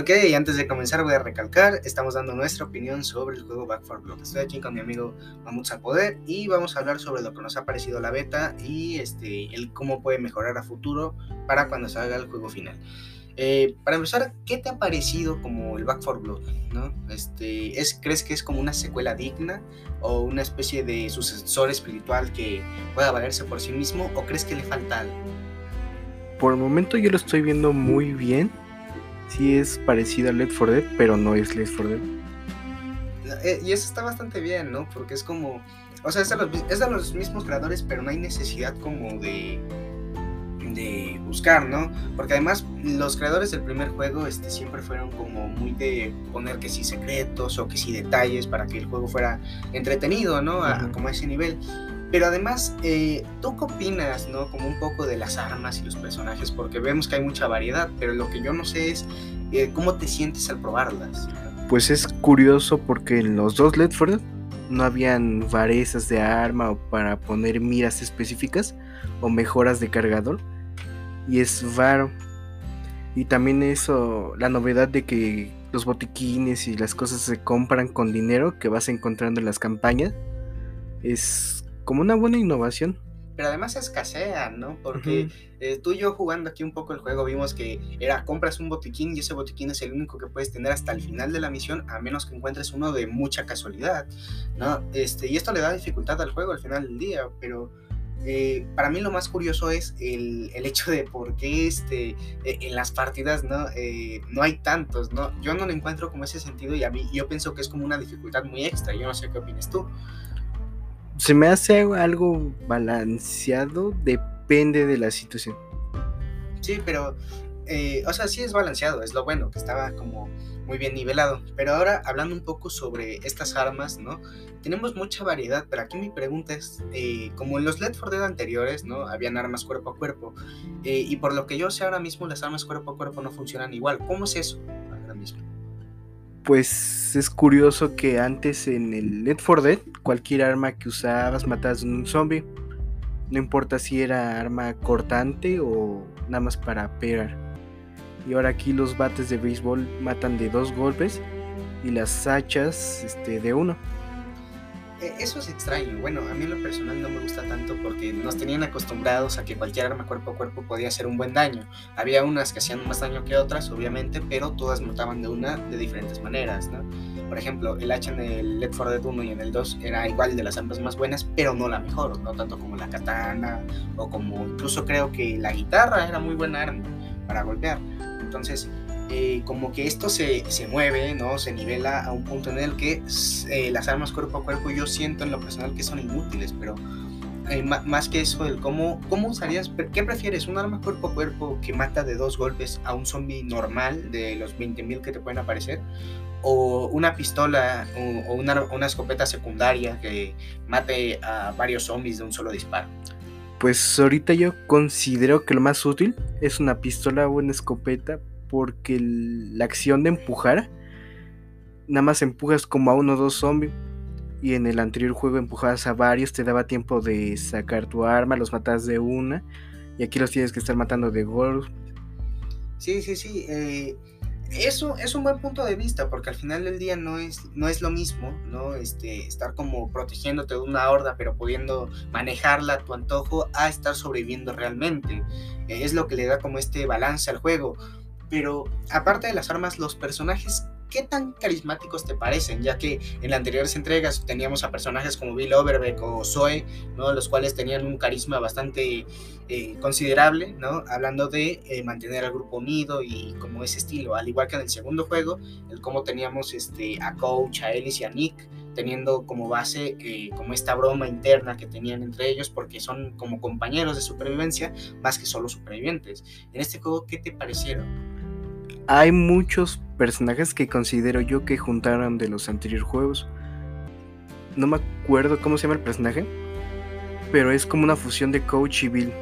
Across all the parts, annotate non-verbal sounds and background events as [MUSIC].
Ok, antes de comenzar voy a recalcar, estamos dando nuestra opinión sobre el juego Back 4 Blood. Estoy aquí con mi amigo Mamut Poder y vamos a hablar sobre lo que nos ha parecido la beta y este, el cómo puede mejorar a futuro para cuando salga el juego final. Eh, para empezar, ¿qué te ha parecido como el Back 4 Blood? ¿no? Este, ¿es, ¿Crees que es como una secuela digna o una especie de sucesor espiritual que pueda valerse por sí mismo o crees que le falta algo? Por el momento yo lo estoy viendo muy bien. Sí es parecido a Left 4 Dead, pero no es Left 4 Dead. Eh, y eso está bastante bien, ¿no? Porque es como... O sea, es de, los, es de los mismos creadores, pero no hay necesidad como de de buscar, ¿no? Porque además los creadores del primer juego este, siempre fueron como muy de poner que sí secretos o que sí detalles para que el juego fuera entretenido, ¿no? como a ese nivel. Pero además, eh, ¿tú qué opinas, no? Como un poco de las armas y los personajes, porque vemos que hay mucha variedad, pero lo que yo no sé es eh, cómo te sientes al probarlas. Pues es curioso porque en los dos Left no habían varezas de arma o para poner miras específicas o mejoras de cargador y es varo. Y también eso, la novedad de que los botiquines y las cosas se compran con dinero que vas encontrando en las campañas, es como una buena innovación. Pero además escasean, ¿no? Porque eh, tú y yo jugando aquí un poco el juego vimos que era compras un botiquín y ese botiquín es el único que puedes tener hasta el final de la misión a menos que encuentres uno de mucha casualidad, ¿no? Este, y esto le da dificultad al juego al final del día, pero eh, para mí lo más curioso es el, hecho de por qué este, e, en las partidas ¿no? Eh, no hay tantos. ¿no? Yo no lo encuentro como ese sentido y a mí yo pienso que es como una dificultad muy extra. Yo no sé qué opinas tú. Se me hace algo balanceado, depende de la situación. Sí, pero, eh, o sea, sí es balanceado, es lo bueno, que estaba como muy bien nivelado. Pero ahora hablando un poco sobre estas armas, ¿no? Tenemos mucha variedad, pero aquí mi pregunta es, eh, como en los Led for Dead anteriores, ¿no? Habían armas cuerpo a cuerpo, eh, y por lo que yo sé ahora mismo las armas cuerpo a cuerpo no funcionan igual. ¿Cómo es eso ahora mismo? Pues es curioso que antes en el Led for Dead, cualquier arma que usabas matabas a un zombie. No importa si era arma cortante o nada más para pegar y ahora aquí los bates de béisbol matan de dos golpes y las hachas este, de uno. E, eso es extraño. Bueno, a mí en lo personal no me gusta tanto porque nos tenían acostumbrados a que cualquier arma cuerpo a cuerpo podía hacer un buen daño. Había unas que hacían más daño que otras, obviamente, pero todas mataban de una de diferentes maneras, ¿no? Por ejemplo, el hacha en el Left 4 Dead 1 y en el 2 era igual de las armas más buenas, pero no la mejor, no tanto como la katana o como incluso creo que la guitarra era muy buena arma para golpear. Entonces, eh, como que esto se, mueve, ¿no? Se nivela a un punto en el que eh, las armas cuerpo a cuerpo yo siento en lo personal que son inútiles, pero eh, más que eso, el cómo, cómo usarías, ¿qué prefieres? ¿Un arma cuerpo a cuerpo que mata de dos golpes a un zombie normal de los 20.000 que te pueden aparecer? ¿O una pistola o, una, una escopeta secundaria que mate a varios zombies de un solo disparo? Pues ahorita yo considero que lo más útil es una pistola o una escopeta porque la acción de empujar nada más empujas como a uno o dos zombies y en el anterior juego empujabas a varios, te daba tiempo de sacar tu arma, los matas de una y aquí los tienes que estar matando de gol. Sí, sí, sí. Eh, eso es un buen punto de vista, porque al final del día no es, no es lo mismo, ¿no? Este, estar como protegiéndote de una horda, pero pudiendo manejarla a tu antojo, a estar sobreviviendo realmente. Es lo que le da como este balance al juego. Pero aparte de las armas, los personajes ¿qué tan carismáticos te parecen? Ya que en las anteriores entregas teníamos a personajes como Bill Overbeck o Zoe, ¿no? los cuales tenían un carisma bastante eh, considerable, ¿no? hablando de eh, mantener al grupo unido y como ese estilo, al igual que en el segundo juego, el cómo teníamos este, a Coach, a Ellis y a Nick teniendo como base eh, como esta broma interna que tenían entre ellos porque son como compañeros de supervivencia más que solo supervivientes. En este juego, ¿qué te parecieron? Hay muchos personajes que considero yo que juntaron de los anteriores juegos. No me acuerdo cómo se llama el personaje, pero es como una fusión de Coach y Bill.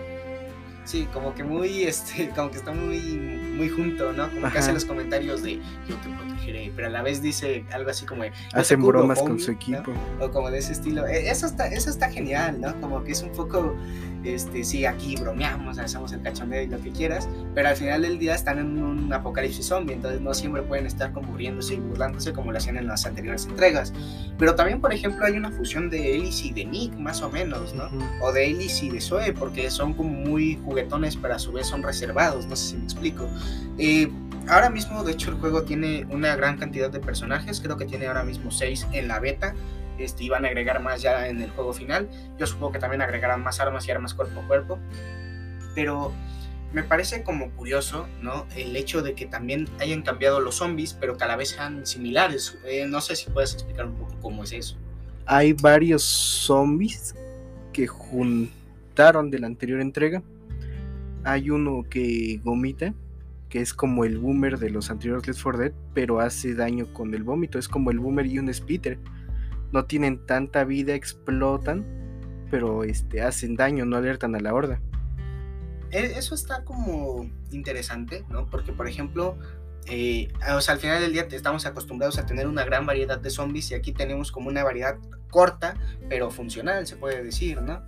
Sí, como que muy, este, [LAUGHS] como que está muy, muy junto, ¿no? Como que hace los comentarios de yo te protegeré, pero a la vez dice algo así como de, Hacen bromas con su equipo. O como de ese estilo. E, eso está, eso está genial, ¿no? Como que es un poco este, sí, aquí bromeamos, hacemos el cachondeo y lo que quieras, pero al final del día están en un apocalipsis zombie, entonces no siempre pueden estar como riéndose y burlándose como lo hacían en las anteriores entregas. Pero también, por ejemplo, hay una fusión de Elise y de Nick, más o menos, ¿no? O de Elise y de Zoe, porque son como muy juguetones, pero a su vez son reservados, no sé si me explico. Eh, ahora mismo, de hecho, el juego tiene una gran cantidad de personajes, creo que tiene ahora mismo 6 en la beta, este, iban a agregar más ya en el juego final. Yo supongo que también agregarán más armas y armas cuerpo a cuerpo. Pero me parece como curioso, ¿no? El hecho de que también hayan cambiado los zombies, pero que a la vez sean similares. Eh, no sé si puedes explicar un poco cómo es eso. Hay varios zombies que juntaron de la anterior entrega. Hay uno que vomita, que es como el boomer de los anteriores Let's For Dead, pero hace daño con el vómito. Es como el boomer y un spitter no tienen tanta vida, explotan, pero este, hacen daño, no alertan a la horda. E, eso está como interesante, ¿no? Porque, por ejemplo, eh, o sea, al final del día estamos acostumbrados a tener una gran variedad de zombies y aquí tenemos como una variedad corta, pero funcional, se puede decir, ¿no?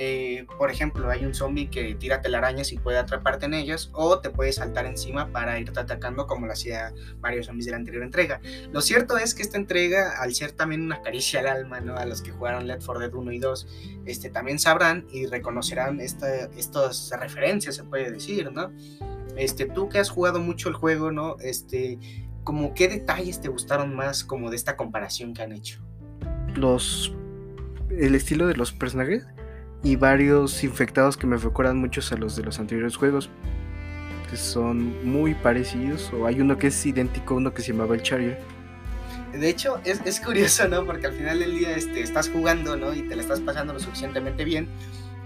Eh, por ejemplo, hay un zombie que tira telarañas y puede atraparte en ellas, o te puede saltar encima para irte atacando, como lo hacía varios zombies de la anterior entrega. Lo cierto es que esta entrega, al ser también una caricia al alma, ¿no? A los que jugaron Left 4 Dead 1 y 2, este, también sabrán y reconocerán esta, estas referencias, se puede decir, ¿no? Este, tú que has jugado mucho el juego, ¿no? Este, como qué detalles te gustaron más como de esta comparación que han hecho. Los el estilo de los personajes y varios infectados que me recuerdan muchos a los de los anteriores juegos. Que son muy parecidos. O hay uno que es idéntico uno que se llamaba el Charger. De hecho, es, es, curioso, ¿no? Porque al final del día este, estás jugando, ¿no? Y te la estás pasando lo suficientemente bien.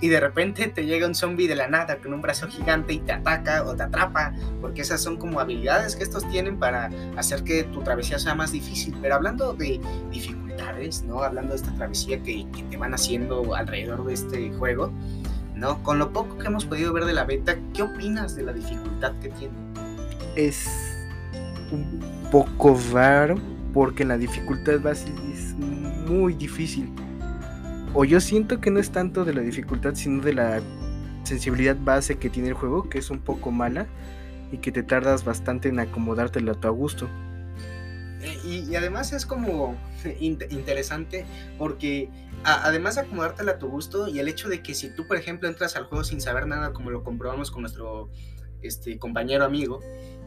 Y de repente te llega un zombie de la nada con un brazo gigante y te ataca o te atrapa. Porque esas son como habilidades que estos tienen para hacer que tu travesía sea más difícil. Pero hablando de dificultad ¿no? Hablando de esta travesía que, te van haciendo alrededor de este juego, ¿no? Con lo poco que hemos podido ver de la beta, ¿qué opinas de la dificultad que tiene? Es un poco raro porque la dificultad base es muy difícil. O yo siento que no es tanto de la dificultad, sino de la sensibilidad base que tiene el juego, que es un poco mala y que te tardas bastante en acomodártela a tu gusto. Y, además es como interesante porque además de acomodártela a tu gusto y el hecho de que si tú, por ejemplo, entras al juego sin saber nada, como lo comprobamos con nuestro este, compañero amigo,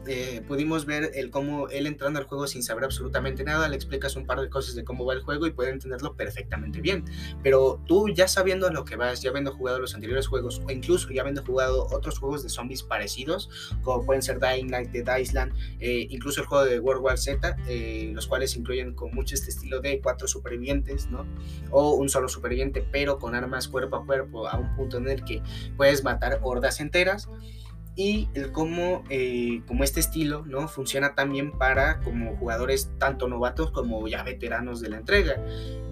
eh, pudimos ver el cómo él entrando al juego sin saber absolutamente nada, le explicas un par de cosas de cómo va el juego y puede entenderlo perfectamente bien. Pero tú ya sabiendo a lo que vas, ya habiendo jugado los anteriores juegos o incluso ya habiendo jugado otros juegos de zombies parecidos, como pueden ser Dying Light, Dead Island, eh, incluso el juego de World War Z, eh, los cuales incluyen con mucho este estilo de cuatro supervivientes, ¿no? O un solo superviviente, pero con armas cuerpo a cuerpo a un punto en el que puedes matar hordas enteras y el cómo, eh, como este estilo no funciona también para como jugadores tanto novatos como ya veteranos de la entrega.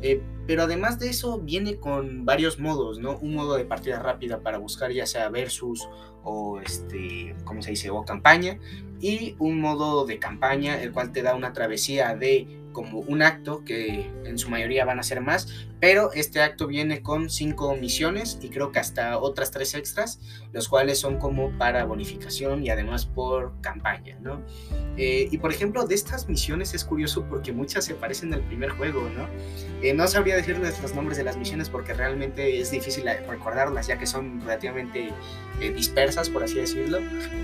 Eh, pero además de eso viene con varios modos no un modo de partida rápida para buscar ya sea versus o este cómo se dice o campaña y un modo de campaña el cual te da una travesía de como un acto, que en su mayoría van a ser más, pero este acto viene con cinco misiones y creo que hasta otras tres extras, los cuales son como para bonificación y además por campaña, ¿no? Eh, y por ejemplo, de estas misiones es curioso porque muchas se parecen al primer juego, ¿no? Eh, no sabría decirles los nombres de las misiones porque realmente es difícil recordarlas, ya que son relativamente eh, dispersas, por así decirlo,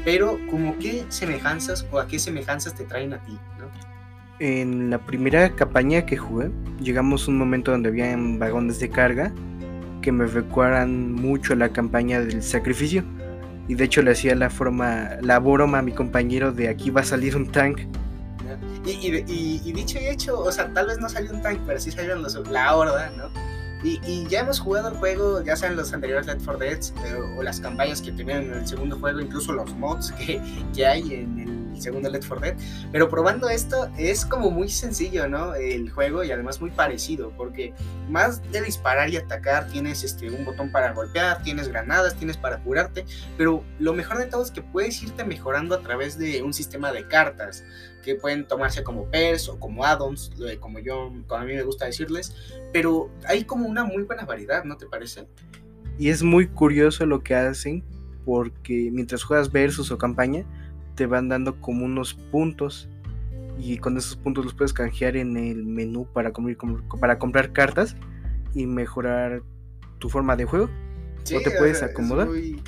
pero como qué semejanzas o a qué semejanzas te traen a ti, ¿no? En la primera campaña que jugué, llegamos a un momento donde había vagones de carga que me recuerdan mucho a la campaña del sacrificio. Y de hecho le hacía la forma, la broma a mi compañero de aquí va a salir un tank. Y, dicho y hecho, o sea, tal vez no salió un tank, pero sí salieron los, la horda, ¿no? Y, ya hemos jugado el juego, ya sean los anteriores Dead for Dead o, las campañas que tenían en el segundo juego, incluso los mods que, que hay en el segundo Let's For Dead. Pero probando esto es como muy sencillo, ¿no? El juego y además muy parecido, porque más de disparar y atacar, tienes este, un botón para golpear, tienes granadas, tienes para curarte, pero lo mejor de todo es que puedes irte mejorando a través de un sistema de cartas que pueden tomarse como pers o como addons, como yo, como a mí me gusta decirles, pero hay como una muy buena variedad, ¿no te parece? Y es muy curioso lo que hacen porque mientras juegas versus o campaña te van dando como unos puntos y con esos puntos los puedes canjear en el menú para, para comprar cartas y mejorar tu forma de juego. o te puedes acomodar es muy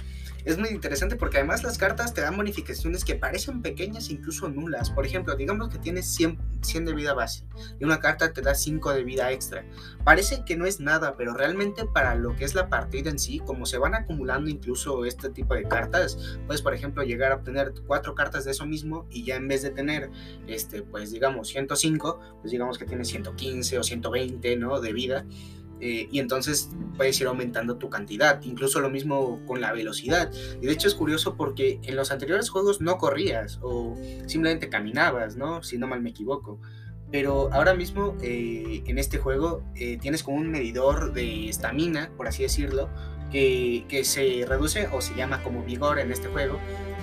interesante porque además las cartas te dan bonificaciones que parecen pequeñas, incluso nulas. Por ejemplo, digamos que tienes 100, 100 de vida base y una carta te da 5 de vida extra. Parece que no es nada, pero realmente para lo que es la partida en sí, como se van acumulando incluso este tipo de cartas, puedes por ejemplo llegar a obtener 4 cartas de eso mismo y ya en vez de tener, este, pues digamos 105, pues digamos que tienes 115 o 120, ¿no? De vida. Eh, y entonces puedes ir aumentando tu cantidad, incluso lo mismo con la velocidad. Y de hecho es curioso porque en los anteriores juegos no corrías o simplemente caminabas, ¿no? Si no mal me equivoco. Pero ahora mismo eh, en este juego eh, tienes como un medidor de estamina, por así decirlo, que, que, se reduce o se llama como vigor en este juego,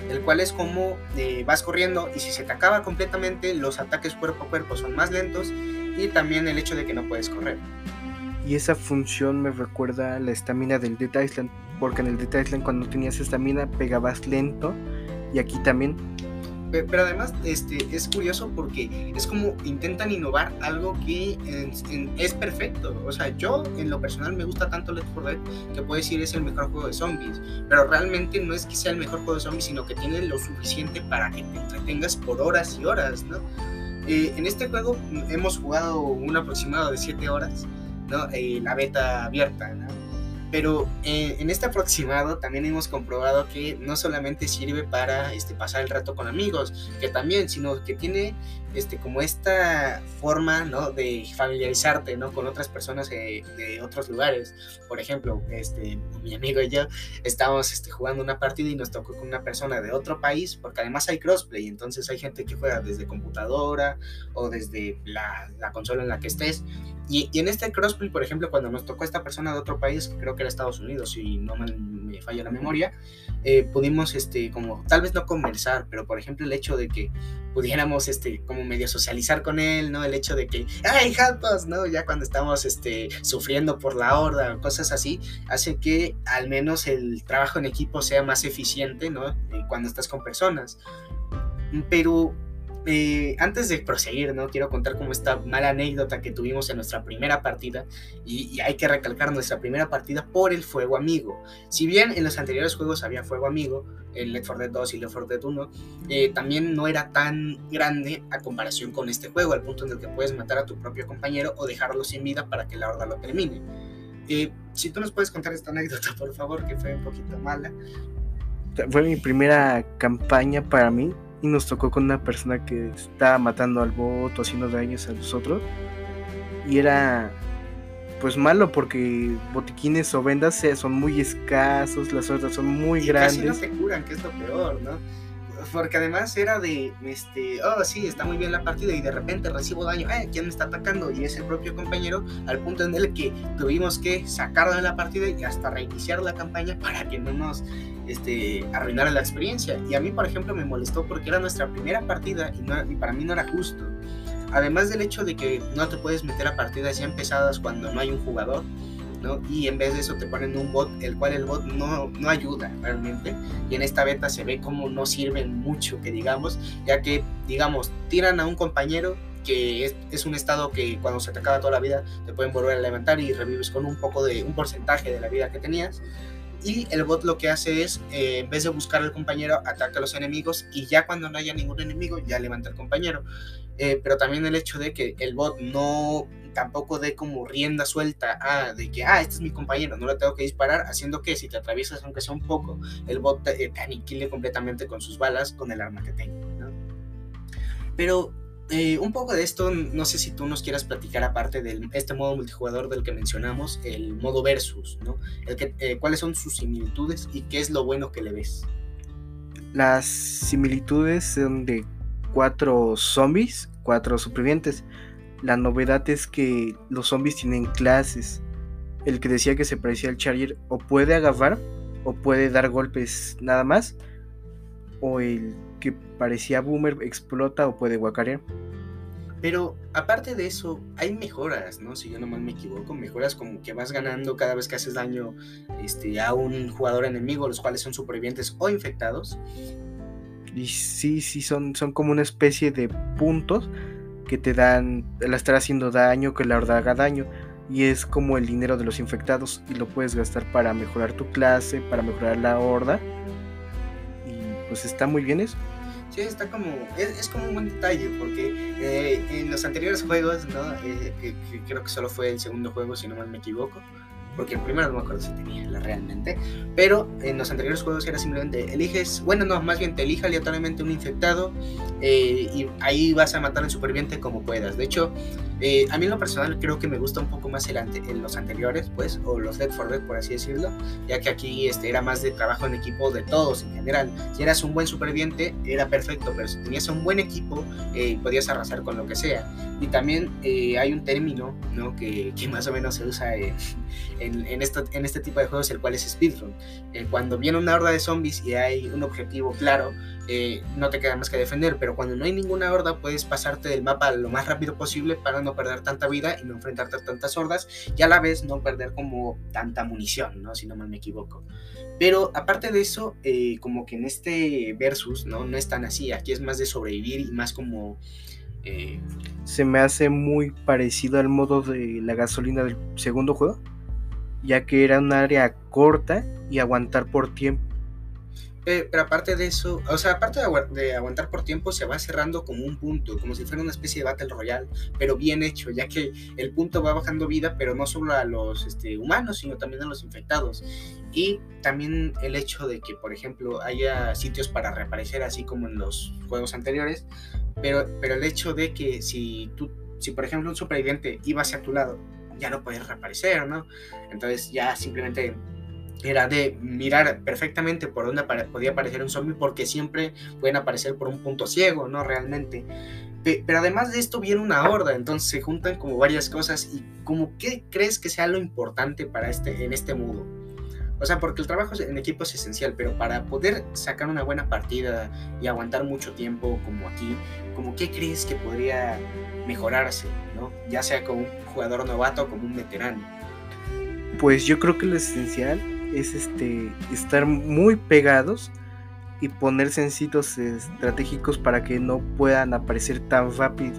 el cual es como vas corriendo y si se te acaba completamente los ataques cuerpo a cuerpo son más lentos y también el hecho de que no puedes correr. Y esa función me recuerda a la estamina del Dead Island, porque en el Dead Island cuando tenías estamina pegabas lento y aquí también. Pero además este, es curioso porque es como intentan innovar algo que es perfecto. O sea, yo en lo personal me gusta tanto Left 4 Dead que puedo decir es el mejor juego de zombies. Pero realmente no es que sea el mejor juego de zombies, sino que tiene lo suficiente para que te entretengas por horas y horas, ¿no? Eh, en este juego hemos jugado un aproximado de 7 horas eh, la beta abierta, Pero eh, en este aproximado también hemos comprobado que no solamente sirve para este, pasar el rato con amigos, que también, sino que tiene este, como esta forma ¿no? de familiarizarte ¿no? con otras personas de, otros lugares. Por ejemplo, este, mi amigo y yo estábamos este, jugando una partida y nos tocó con una persona de otro país, porque además hay crossplay, entonces hay gente que juega desde computadora o desde la, la consola en la que estés. Y, y, en este crossplay, por ejemplo, cuando nos tocó esta persona de otro país, creo que era Estados Unidos, si no me, me falla la memoria, eh, pudimos, este, como, tal vez no conversar, pero por ejemplo el hecho de que pudiéramos, este, como medio socializar con él, ¿no? El hecho de que, ¡ay, help ¿no? Ya cuando estamos, este, sufriendo por la horda cosas así, hace que al menos el trabajo en equipo sea más eficiente, ¿no? Eh, cuando estás con personas. Pero eh, antes de proseguir, ¿no? Quiero contar como esta mala anécdota que tuvimos en nuestra primera partida. Y, hay que recalcar nuestra primera partida por el fuego amigo. Si bien en los anteriores juegos había fuego amigo, en Left 4 Dead 2 y Left 4 Dead 1, eh, también no era tan grande a comparación con este juego, al punto en el que puedes matar a tu propio compañero o dejarlo sin vida para que la horda lo termine. Eh, si tú nos puedes contar esta anécdota, por favor, que fue un poquito mala. Fue mi primera campaña para mí y nos tocó con una persona que estaba matando al voto, haciendo daños a nosotros. Y era pues malo porque botiquines o vendas son muy escasos, las otras son muy grandes. Casi no se curan, que es lo peor, ¿no? Porque además era de, este, oh sí, está muy bien la partida y de repente recibo daño, eh, ¿quién me está atacando? Y es el propio compañero, al punto en el que tuvimos que sacarlo de la partida y hasta reiniciar la campaña para que no nos este, arruinara la experiencia. Y a mí, por ejemplo, me molestó porque era nuestra primera partida y, y para mí no era justo. Además del hecho de que no te puedes meter a partidas ya empezadas cuando no hay un jugador, y en vez de eso te ponen un bot, el cual el bot no, no ayuda realmente. Y en esta beta se ve como no sirven mucho, que digamos, ya que, digamos, tiran a un compañero que es, es, un estado que cuando se te acaba toda la vida te pueden volver a levantar y revives con un poco de un porcentaje de la vida que tenías. Y el bot lo que hace es, eh, en vez de buscar al compañero, ataca a los enemigos y ya cuando no haya ningún enemigo, ya levanta al compañero. Eh, pero también el hecho de que el bot no tampoco dé como rienda suelta a de que, ah, este es mi compañero, no le tengo que disparar, haciendo que si te atraviesas, aunque sea un poco, el bot te, aniquile completamente con sus balas, con el arma que tenga. Pero eh, un poco de esto, no sé si tú nos quieras platicar aparte de este modo multijugador del que mencionamos, el modo versus, ¿no? Eh, ¿Cuáles son sus similitudes y qué es lo bueno que le ves? Las similitudes son de cuatro zombies, cuatro supervivientes. La novedad es que los zombies tienen clases. El que decía que se parecía al Charger o puede agarrar o puede dar golpes nada más. O el parecía Boomer explota o puede guacarear. Pero aparte de eso, hay mejoras, ¿no? Si yo no mal me equivoco, mejoras como que vas ganando cada vez que haces daño este, a un jugador enemigo, los cuales son supervivientes o infectados. Y sí, sí, son, son como una especie de puntos que te dan el estar haciendo daño, que la horda haga daño. Y es como el dinero de los infectados y lo puedes gastar para mejorar tu clase, para mejorar la horda. Y pues está muy bien eso. Sí, está como, es, como un buen detalle, porque eh, en los anteriores juegos, ¿no? Eh, creo que solo fue el segundo juego, si no mal me equivoco, porque el primero no me acuerdo si tenía realmente, pero en los anteriores juegos era simplemente eliges, bueno, no, más bien te elija aleatoriamente un infectado eh, y ahí vas a matar al superviviente como puedas. De hecho, eh, a mí lo personal creo que me gusta un poco más el en los anteriores, pues, o los Dead for Dead, por así decirlo, ya que aquí este, era más de trabajo en equipo de todos en general. Si eras un buen superviviente, era perfecto, pero si tenías un buen equipo, eh, podías arrasar con lo que sea. Y también eh, hay un término ¿no? que, que, más o menos se usa en, en, esto, en este tipo de juegos, el cual es speedrun. cuando viene una horda de zombies y hay un objetivo claro, no te queda más que defender, pero cuando no hay ninguna horda, puedes pasarte del mapa lo más rápido posible para no perder tanta vida y no enfrentarte a tantas hordas y a la vez no perder como tanta munición, ¿no? Si no mal me equivoco. Pero aparte de eso, eh, como que en este versus, ¿no? No es tan así, aquí es más de sobrevivir y más como... Eh, Se me hace muy parecido al modo de la gasolina del segundo juego, ya que era un área corta y aguantar por tiempo pero aparte de eso, o sea, aparte de, aguantar por tiempo, se va cerrando como un punto, como si fuera una especie de Battle Royale, pero bien hecho, ya que el punto va bajando vida, pero no solo a los este, humanos, sino también a los infectados. Y también el hecho de que, por ejemplo, haya sitios para reaparecer, así como en los juegos anteriores, pero, pero el hecho de que si tú, si por ejemplo un superviviente iba hacia tu lado, ya no puedes reaparecer, ¿no? Entonces ya simplemente era de mirar perfectamente por dónde podía aparecer un zombie porque siempre pueden aparecer por un punto ciego, ¿no? Realmente. Pero además de esto viene una horda, entonces se juntan como varias cosas y como qué crees que sea lo importante para este, en este modo. O sea, porque el trabajo en equipo es esencial, pero para poder sacar una buena partida y aguantar mucho tiempo como aquí, como qué crees que podría mejorarse, ¿no? Ya sea como un jugador novato o como un veterano. Pues yo creo que lo esencial es este estar muy pegados y ponerse en sitios estratégicos para que no puedan aparecer tan rápido.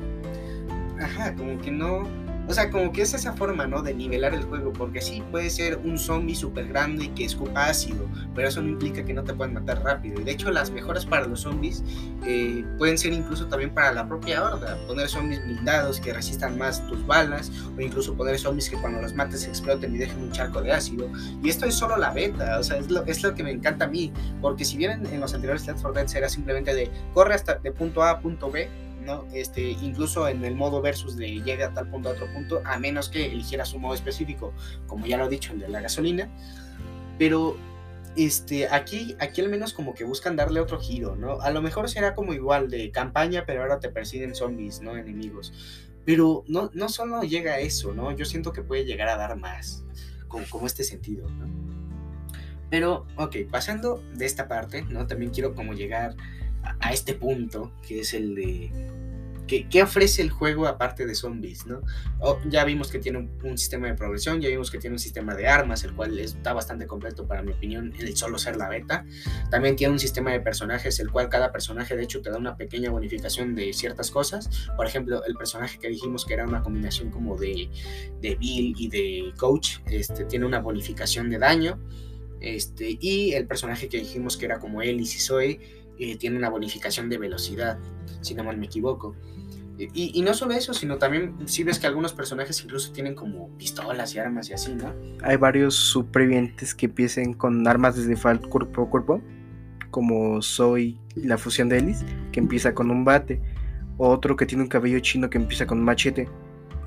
Ajá, como que no o sea, como que es esa forma, ¿no? De nivelar el juego, porque sí, puede ser un zombie súper grande y que escupa ácido, pero eso no implica que no te puedan matar rápido. Y de hecho, las mejoras para los zombies eh, pueden ser incluso también para la propia horda. Poner zombies blindados que resistan más tus balas, o incluso poner zombies que cuando los mates exploten y dejen un charco de ácido. Y esto es solo la beta, o sea, es lo, es lo que me encanta a mí, porque si bien en los anteriores Left 4 Dead era simplemente de corre hasta de punto A a punto B, ¿no? Este, incluso en el modo versus de llega a tal punto a otro punto, a menos que eligieras un modo específico, como ya lo he dicho, el de la gasolina. Pero este, aquí, aquí al menos como que buscan darle otro giro, ¿no? A lo mejor será como igual de campaña, pero ahora te persiguen zombies, ¿no? Enemigos. Pero no, no solo llega a eso, ¿no? Yo siento que puede llegar a dar más, como, como este sentido, ¿no? Pero, ok, pasando de esta parte, ¿no? También quiero como llegar a este punto, que es el de ¿Qué, ofrece el juego aparte de zombies? ¿no? ya vimos que tiene un, sistema de progresión, ya vimos que tiene un sistema de armas, el cual está bastante completo para mi opinión, el solo ser la beta. También tiene un sistema de personajes, el cual cada personaje de hecho te da una pequeña bonificación de ciertas cosas. Por ejemplo, el personaje que dijimos que era una combinación como de, de Bill y de Coach, este, tiene una bonificación de daño. Este, y el personaje que dijimos que era como Ellis y Zoe eh, tiene una bonificación de velocidad, si no me equivoco. Y, y, no solo eso, sino también si ves que algunos personajes incluso tienen como pistolas y armas y así, ¿no? Hay varios supervivientes que empiecen con armas desde cuerpo a cuerpo, como Zoe, la fusión de Ellis, que empieza con un bate, otro que tiene un cabello chino que empieza con un machete,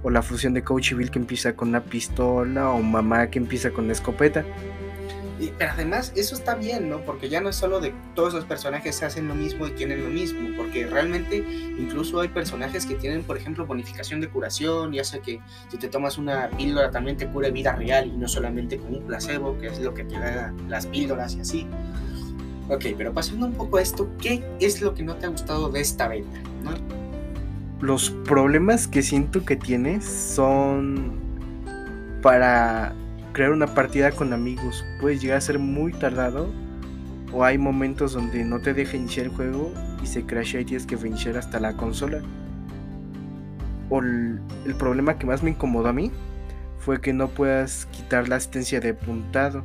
o la fusión de Coach Bill que empieza con una pistola, o Mamá que empieza con una escopeta pero además eso está bien, ¿no? Porque ya no es solo de todos los personajes hacen lo mismo y tienen lo mismo, porque realmente incluso hay personajes que tienen, por ejemplo, bonificación de curación, ya sea que si te tomas una píldora también te cura vida real y no solamente con un placebo, que es lo que te da las píldoras y así. Ok, pero pasando un poco a esto, ¿qué es lo que no te ha gustado de esta? ¿no? los problemas que siento que tienes son para crear una partida con amigos. Puede llegar a ser muy tardado o hay momentos donde no te deja iniciar el juego y se crashea y tienes que iniciar hasta la consola. O el, el problema que más me incomodó a mí fue que no puedas quitar la asistencia de puntado.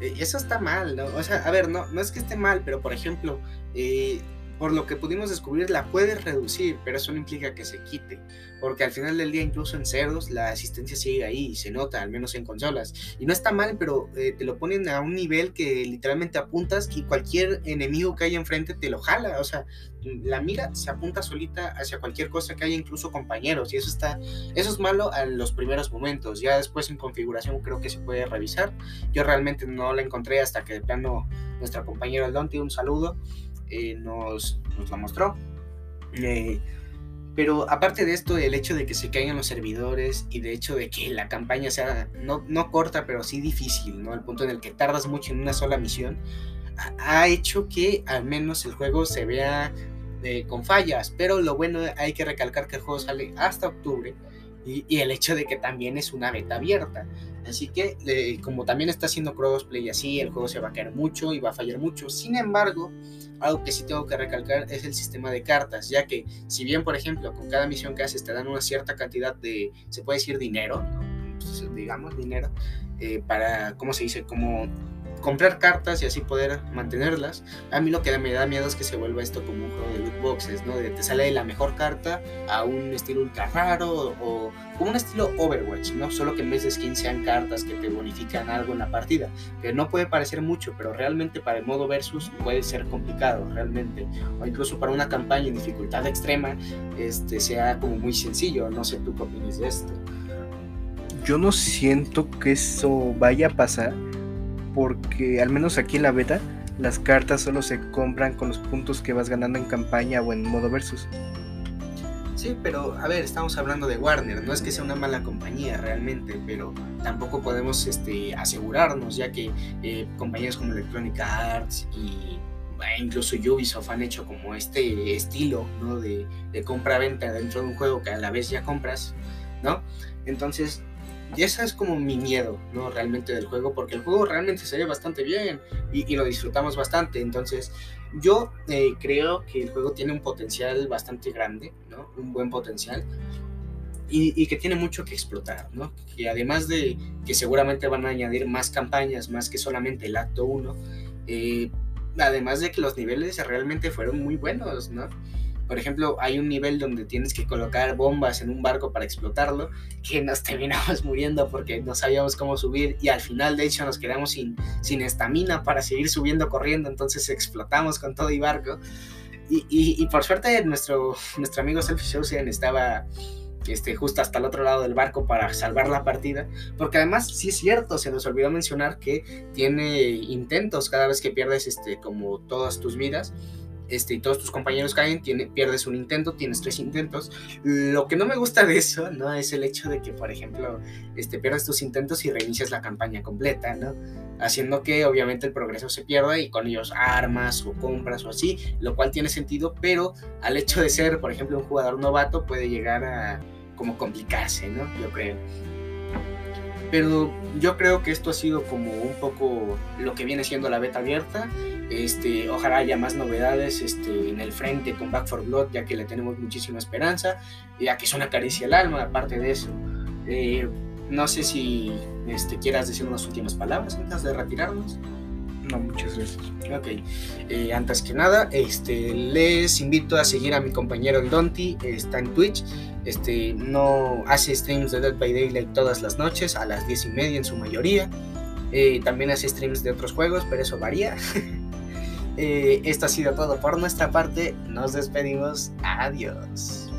Eh, eso está mal, ¿no? O sea, a ver, no, no es que esté mal, pero por ejemplo, eh, por lo que pudimos descubrir, la puedes reducir, pero eso no implica que se quite, porque al final del día, incluso en cerdos, la asistencia sigue ahí, se nota, al menos en consolas. Y no está mal, pero eh, te lo ponen a un nivel que literalmente apuntas y cualquier enemigo que haya enfrente te lo jala, o sea, la mira se apunta solita hacia cualquier cosa que haya, incluso compañeros, y eso está, eso es malo en los primeros momentos, ya después en configuración creo que se puede revisar. Yo realmente no la encontré hasta que de plano nuestra compañera Donti, un saludo, eh, nos, nos, la mostró. Eh, pero aparte de esto, el hecho de que se caigan los servidores y de hecho de que la campaña sea no, no corta, pero sí difícil, ¿no? Al punto en el que tardas mucho en una sola misión, ha, hecho que al menos el juego se vea eh, con fallas. Pero lo bueno, hay que recalcar que el juego sale hasta octubre y, y el hecho de que también es una beta abierta. Así que, como también está haciendo crossplay así, el juego se va a caer mucho y va a fallar mucho. Sin embargo, algo que sí tengo que recalcar es el sistema de cartas, ya que si bien, por ejemplo, con cada misión que haces te dan una cierta cantidad de, se puede decir dinero, pues, digamos dinero, eh, para, ¿cómo se dice? Como comprar cartas y así poder mantenerlas. A mí lo que me da miedo es que se vuelva esto como un juego de loot boxes, ¿no? De te sale la mejor carta a un estilo ultra raro o como un estilo Overwatch, ¿no? Solo que en vez de skins sean cartas que te bonifican algo en la partida. Que no puede parecer mucho, pero realmente para el modo versus puede ser complicado, realmente. O incluso para una campaña en dificultad extrema, este sea como muy sencillo. No sé tú qué opinas de esto. Yo no siento que eso vaya a pasar porque al menos aquí en la beta las cartas solo se compran con los puntos que vas ganando en campaña o en modo versus. Sí, pero a ver, estamos hablando de Warner, no es que sea una mala compañía realmente, pero tampoco podemos este, asegurarnos, ya que eh, compañías como Electronic Arts y e incluso Ubisoft han hecho como este estilo ¿no? de, de compra-venta dentro de un juego que a la vez ya compras, ¿no? Entonces, y ese es como mi miedo, ¿no? Realmente del juego, porque el juego realmente se ve bastante bien y, lo disfrutamos bastante. Entonces, yo eh, creo que el juego tiene un potencial bastante grande, ¿no? Un buen potencial. Y, que tiene mucho que explotar, ¿no? Que además de que seguramente van a añadir más campañas, más que solamente el acto 1, eh, además de que los niveles realmente fueron muy buenos, ¿no? Por ejemplo, hay un nivel donde tienes que colocar bombas en un barco para explotarlo, que nos [LAUGHS] terminamos muriendo porque no sabíamos cómo subir y al final de hecho nos quedamos sin estamina para seguir subiendo corriendo, entonces explotamos con todo y barco. Y, y, por suerte nuestro, nuestro amigo Selfie Chosen estaba este, justo hasta el otro lado del barco para salvar la partida. Porque además, sí es cierto, se nos olvidó mencionar que tiene intentos cada vez que pierdes este, como todas tus vidas este, y todos tus compañeros caen, tiene, pierdes un intento, tienes tres intentos. Lo que no me gusta de eso, ¿no? Es el hecho de que, por ejemplo, este, pierdes tus intentos y reinicias la campaña completa, ¿no? Haciendo que obviamente el progreso se pierda y con ellos armas o compras o así, lo cual tiene sentido, pero al hecho de ser, por ejemplo, un jugador novato puede llegar a como complicarse, ¿no? Yo creo. Pero yo creo que esto ha sido como un poco lo que viene siendo la beta abierta. Este, ojalá haya más novedades este, en el frente con Back for Blood, ya que le tenemos muchísima esperanza, ya que es una caricia al alma, aparte de eso. Eh, no sé si este, quieras decir unas últimas palabras antes de retirarnos. No, muchas gracias. Ok, eh, antes que nada, este, les invito a seguir a mi compañero el Donti, está en Twitch, este, no hace streams de Dead by Daylight todas las noches, a las 10 y media en su mayoría, eh, también hace streams de otros juegos, pero eso varía. [LAUGHS] Eh, esto ha sido todo por nuestra parte, nos despedimos, adiós.